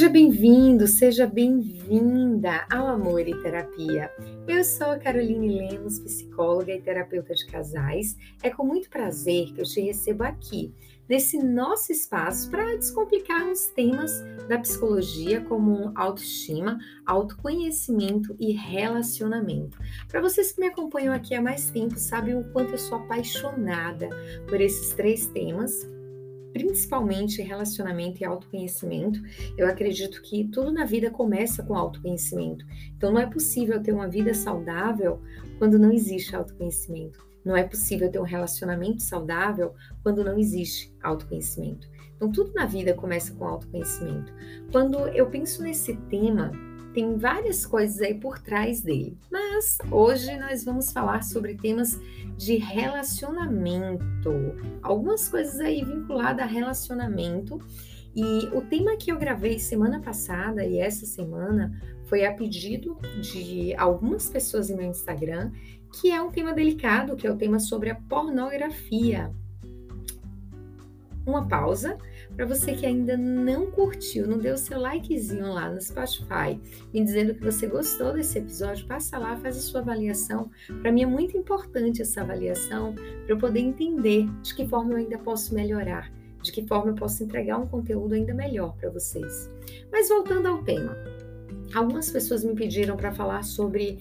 Seja bem-vindo, seja bem-vinda ao Amor e Terapia. Eu sou a Caroline Lemos, psicóloga e terapeuta de casais. É com muito prazer que eu te recebo aqui, nesse nosso espaço, para descomplicarmos temas da psicologia como autoestima, autoconhecimento e relacionamento. Para vocês que me acompanham aqui há mais tempo, sabem o quanto eu sou apaixonada por esses três temas principalmente relacionamento e autoconhecimento. Eu acredito que tudo na vida começa com autoconhecimento. Então não é possível ter uma vida saudável quando não existe autoconhecimento. Não é possível ter um relacionamento saudável quando não existe autoconhecimento. Então tudo na vida começa com autoconhecimento. Quando eu penso nesse tema, tem várias coisas aí por trás dele. Mas hoje nós vamos falar sobre temas de relacionamento, algumas coisas aí vinculadas a relacionamento. E o tema que eu gravei semana passada e essa semana foi a pedido de algumas pessoas em meu Instagram, que é um tema delicado, que é o tema sobre a pornografia. Uma pausa para você que ainda não curtiu, não deu seu likezinho lá no Spotify, me dizendo que você gostou desse episódio, passa lá, faz a sua avaliação. Para mim é muito importante essa avaliação para eu poder entender de que forma eu ainda posso melhorar, de que forma eu posso entregar um conteúdo ainda melhor para vocês. Mas voltando ao tema, algumas pessoas me pediram para falar sobre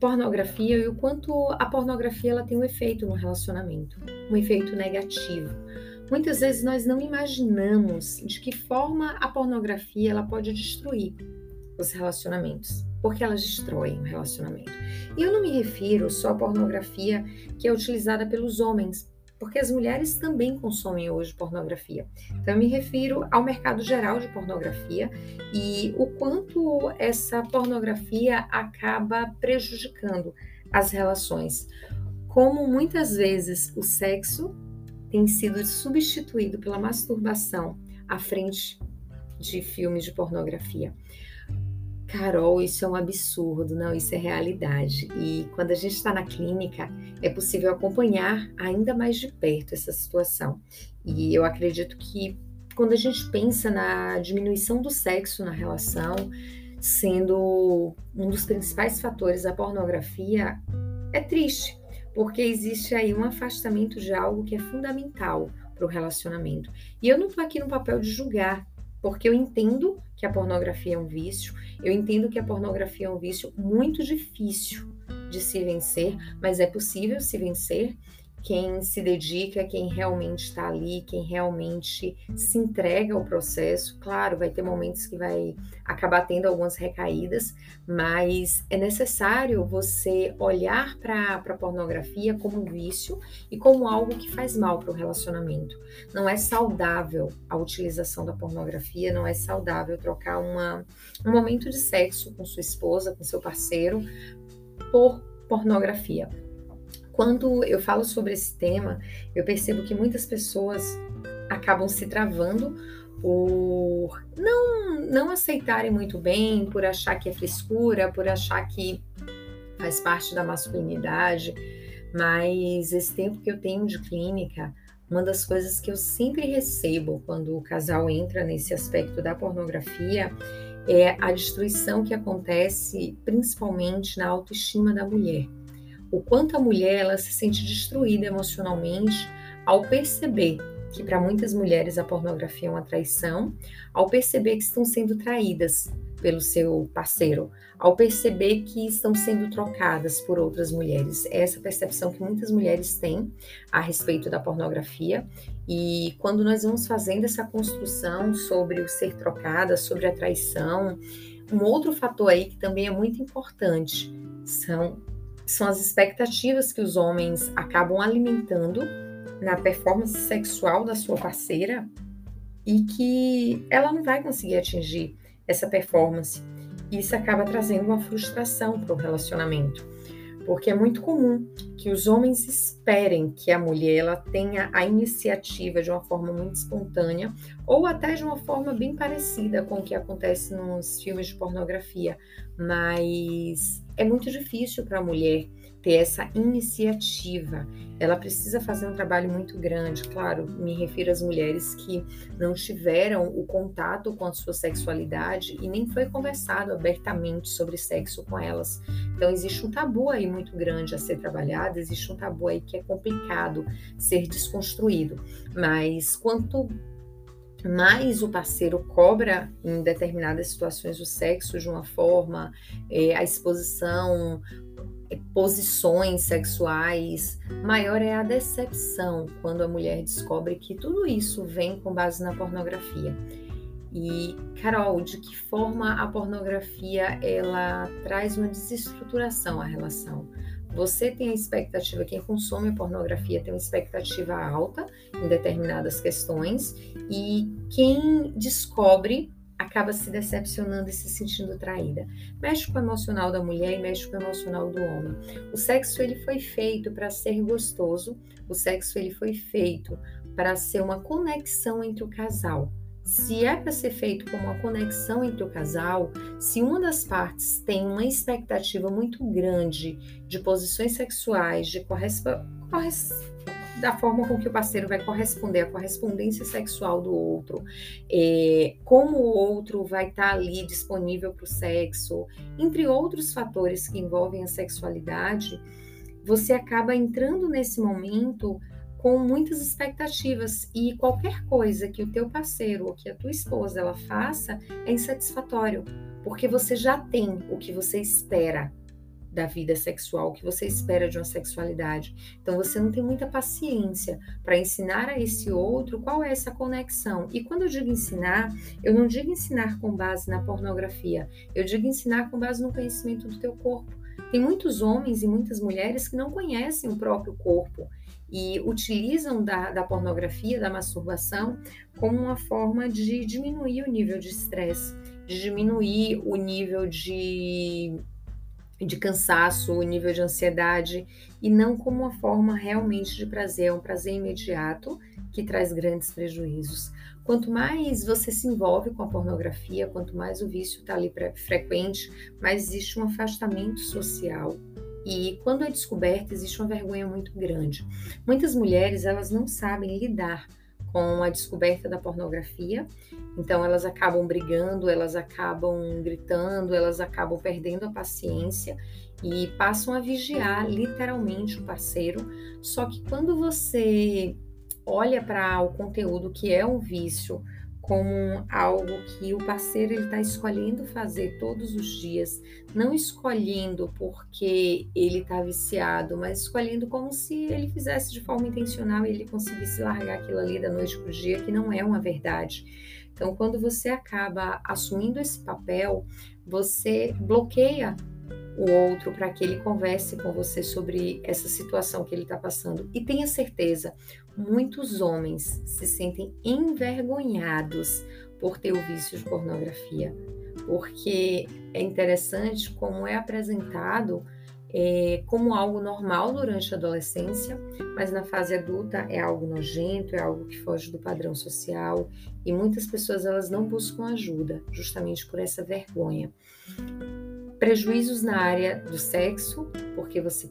pornografia e o quanto a pornografia ela tem um efeito no relacionamento, um efeito negativo. Muitas vezes nós não imaginamos de que forma a pornografia ela pode destruir os relacionamentos, porque elas destroem o relacionamento. E eu não me refiro só à pornografia que é utilizada pelos homens, porque as mulheres também consomem hoje pornografia. Então eu me refiro ao mercado geral de pornografia e o quanto essa pornografia acaba prejudicando as relações. Como muitas vezes o sexo tem sido substituído pela masturbação à frente de filmes de pornografia. Carol, isso é um absurdo, não, isso é realidade. E quando a gente está na clínica, é possível acompanhar ainda mais de perto essa situação. E eu acredito que quando a gente pensa na diminuição do sexo na relação, sendo um dos principais fatores da pornografia, é triste, porque existe aí um afastamento de algo que é fundamental para o relacionamento. E eu não estou aqui no papel de julgar, porque eu entendo que a pornografia é um vício, eu entendo que a pornografia é um vício muito difícil de se vencer, mas é possível se vencer quem se dedica, quem realmente está ali, quem realmente se entrega ao processo. Claro, vai ter momentos que vai acabar tendo algumas recaídas, mas é necessário você olhar para a pornografia como vício e como algo que faz mal para o relacionamento. Não é saudável a utilização da pornografia, não é saudável trocar uma, um momento de sexo com sua esposa, com seu parceiro, por pornografia quando eu falo sobre esse tema, eu percebo que muitas pessoas acabam se travando por não, não aceitarem muito bem, por achar que é frescura, por achar que faz parte da masculinidade. Mas esse tempo que eu tenho de clínica, uma das coisas que eu sempre recebo quando o casal entra nesse aspecto da pornografia é a destruição que acontece principalmente na autoestima da mulher o quanto a mulher ela se sente destruída emocionalmente ao perceber que para muitas mulheres a pornografia é uma traição, ao perceber que estão sendo traídas pelo seu parceiro, ao perceber que estão sendo trocadas por outras mulheres. É essa percepção que muitas mulheres têm a respeito da pornografia. E quando nós vamos fazendo essa construção sobre o ser trocada, sobre a traição, um outro fator aí que também é muito importante são são as expectativas que os homens acabam alimentando na performance sexual da sua parceira e que ela não vai conseguir atingir essa performance. Isso acaba trazendo uma frustração para o relacionamento, porque é muito comum que os homens esperem que a mulher ela tenha a iniciativa de uma forma muito espontânea ou até de uma forma bem parecida com o que acontece nos filmes de pornografia, mas é muito difícil para a mulher ter essa iniciativa. Ela precisa fazer um trabalho muito grande, claro, me refiro às mulheres que não tiveram o contato com a sua sexualidade e nem foi conversado abertamente sobre sexo com elas. Então existe um tabu aí muito grande a ser trabalhado, existe um tabu aí que é complicado ser desconstruído. Mas quanto mais o parceiro cobra em determinadas situações o sexo de uma forma, é, a exposição, é, posições sexuais, maior é a decepção quando a mulher descobre que tudo isso vem com base na pornografia. E Carol, de que forma a pornografia ela traz uma desestruturação à relação? Você tem a expectativa, quem consome pornografia tem uma expectativa alta em determinadas questões, e quem descobre acaba se decepcionando e se sentindo traída. Mexe com o emocional da mulher e mexe com o emocional do homem. O sexo ele foi feito para ser gostoso, o sexo ele foi feito para ser uma conexão entre o casal. Se é para ser feito como uma conexão entre o casal, se uma das partes tem uma expectativa muito grande de posições sexuais, de da forma com que o parceiro vai corresponder, a correspondência sexual do outro, é, como o outro vai estar tá ali disponível para o sexo, entre outros fatores que envolvem a sexualidade, você acaba entrando nesse momento com muitas expectativas e qualquer coisa que o teu parceiro ou que a tua esposa ela faça é insatisfatório, porque você já tem o que você espera da vida sexual, o que você espera de uma sexualidade. Então você não tem muita paciência para ensinar a esse outro qual é essa conexão. E quando eu digo ensinar, eu não digo ensinar com base na pornografia, eu digo ensinar com base no conhecimento do teu corpo. Tem muitos homens e muitas mulheres que não conhecem o próprio corpo e utilizam da, da pornografia, da masturbação, como uma forma de diminuir o nível de estresse, de diminuir o nível de, de cansaço, o nível de ansiedade, e não como uma forma realmente de prazer, é um prazer imediato que traz grandes prejuízos. Quanto mais você se envolve com a pornografia, quanto mais o vício está ali frequente, mais existe um afastamento social, e quando é descoberta, existe uma vergonha muito grande. Muitas mulheres, elas não sabem lidar com a descoberta da pornografia, então elas acabam brigando, elas acabam gritando, elas acabam perdendo a paciência e passam a vigiar literalmente o parceiro. Só que quando você olha para o conteúdo que é um vício, como algo que o parceiro está escolhendo fazer todos os dias, não escolhendo porque ele está viciado, mas escolhendo como se ele fizesse de forma intencional e ele conseguisse largar aquilo ali da noite para o dia, que não é uma verdade. Então, quando você acaba assumindo esse papel, você bloqueia o outro para que ele converse com você sobre essa situação que ele está passando. E tenha certeza, muitos homens se sentem envergonhados por ter o vício de pornografia, porque é interessante como é apresentado é, como algo normal durante a adolescência, mas na fase adulta é algo nojento, é algo que foge do padrão social e muitas pessoas elas não buscam ajuda, justamente por essa vergonha prejuízos na área do sexo, porque você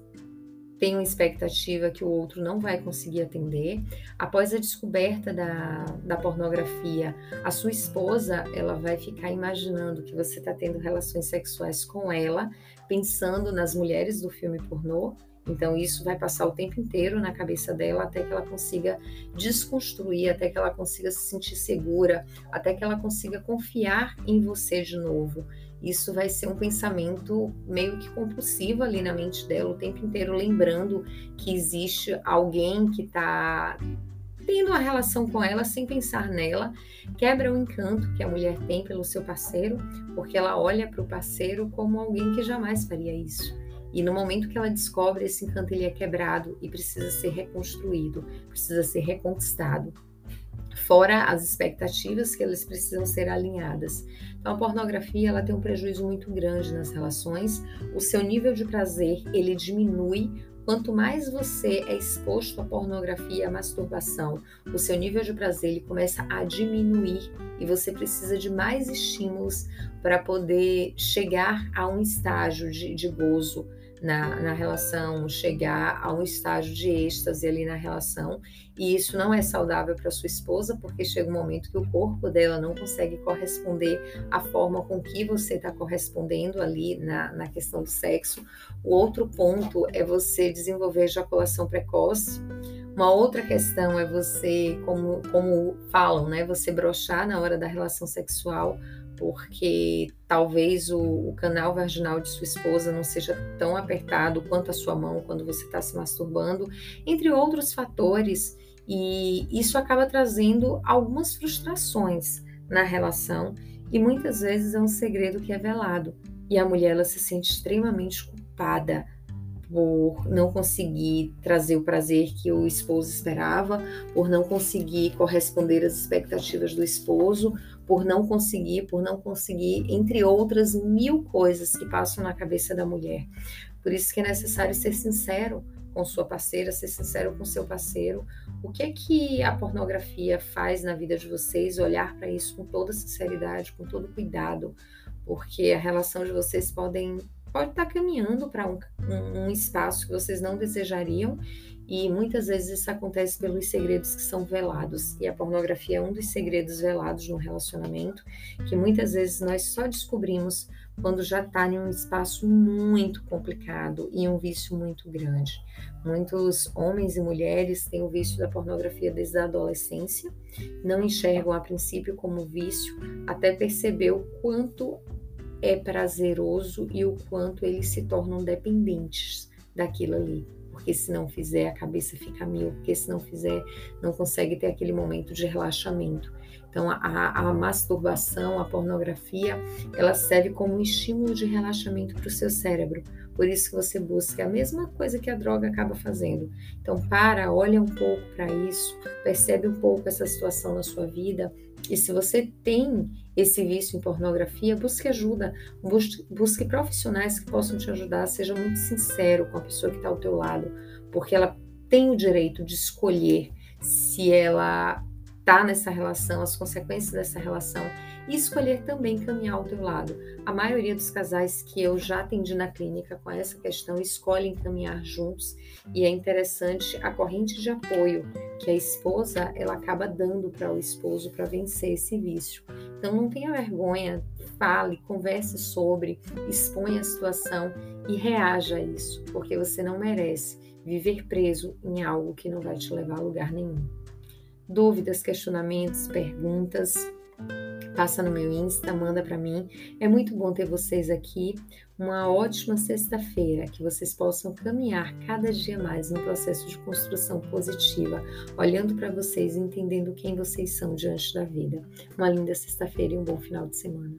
tem uma expectativa que o outro não vai conseguir atender. Após a descoberta da, da pornografia, a sua esposa ela vai ficar imaginando que você está tendo relações sexuais com ela, pensando nas mulheres do filme pornô. Então, isso vai passar o tempo inteiro na cabeça dela até que ela consiga desconstruir, até que ela consiga se sentir segura, até que ela consiga confiar em você de novo isso vai ser um pensamento meio que compulsivo ali na mente dela, o tempo inteiro lembrando que existe alguém que está tendo uma relação com ela sem pensar nela, quebra o encanto que a mulher tem pelo seu parceiro, porque ela olha para o parceiro como alguém que jamais faria isso. E no momento que ela descobre esse encanto, ele é quebrado e precisa ser reconstruído, precisa ser reconquistado fora as expectativas que elas precisam ser alinhadas. Então, a pornografia ela tem um prejuízo muito grande nas relações. O seu nível de prazer ele diminui quanto mais você é exposto à pornografia, à masturbação. O seu nível de prazer ele começa a diminuir e você precisa de mais estímulos para poder chegar a um estágio de, de gozo na, na relação, chegar a um estágio de êxtase ali na relação, e isso não é saudável para sua esposa, porque chega um momento que o corpo dela não consegue corresponder à forma com que você está correspondendo ali na, na questão do sexo. O outro ponto é você desenvolver ejaculação precoce. Uma outra questão é você, como, como falam, né? Você brochar na hora da relação sexual porque talvez o, o, canal vaginal de sua esposa não seja tão apertado quanto a sua mão quando você está se masturbando, entre outros fatores, e isso acaba trazendo algumas frustrações na relação e muitas vezes é um segredo que é velado e a mulher ela se sente extremamente culpada por não conseguir trazer o prazer que o esposo esperava, por não conseguir corresponder às expectativas do esposo, por não conseguir, por não conseguir, entre outras mil coisas que passam na cabeça da mulher. Por isso que é necessário ser sincero com sua parceira, ser sincero com seu parceiro. O que é que a pornografia faz na vida de vocês? Olhar para isso com toda sinceridade, com todo cuidado, porque a relação de vocês podem pode estar caminhando para um, um, um espaço que vocês não desejariam e muitas vezes isso acontece pelos segredos que são velados. E a pornografia é um dos segredos velados no relacionamento, que muitas vezes nós só descobrimos quando já está em um espaço muito complicado e um vício muito grande. Muitos homens e mulheres têm o vício da pornografia desde a adolescência, não enxergam a princípio como vício, até perceber o quanto é prazeroso e o quanto eles se tornam dependentes daquilo ali. Porque se não fizer, a cabeça fica mil, porque se não fizer, não consegue ter aquele momento de relaxamento. Então, a, a masturbação, a pornografia, ela serve como um estímulo de relaxamento para o seu cérebro. Por isso que você busca a mesma coisa que a droga acaba fazendo. Então, para, olha um pouco para isso, percebe um pouco essa situação na sua vida e se você tem esse vício em pornografia, busque ajuda, busque, profissionais que possam te ajudar, seja muito sincero com a pessoa que está ao teu lado, porque ela tem o direito de escolher se ela está nessa relação, as consequências dessa relação e escolher também caminhar ao teu lado. A maioria dos casais que eu já atendi na clínica com essa questão escolhem caminhar juntos e é interessante a corrente de apoio que a esposa ela acaba dando para o esposo para vencer esse vício. Então não tenha vergonha, fale, converse sobre, exponha a situação e reaja a isso, porque você não merece viver preso em algo que não vai te levar a lugar nenhum. Dúvidas, questionamentos, perguntas, passa no meu Insta, manda para mim. É muito bom ter vocês aqui. Uma ótima sexta-feira, que vocês possam caminhar cada dia mais no processo de construção positiva, olhando para vocês e entendendo quem vocês são diante da vida. Uma linda sexta-feira e um bom final de semana.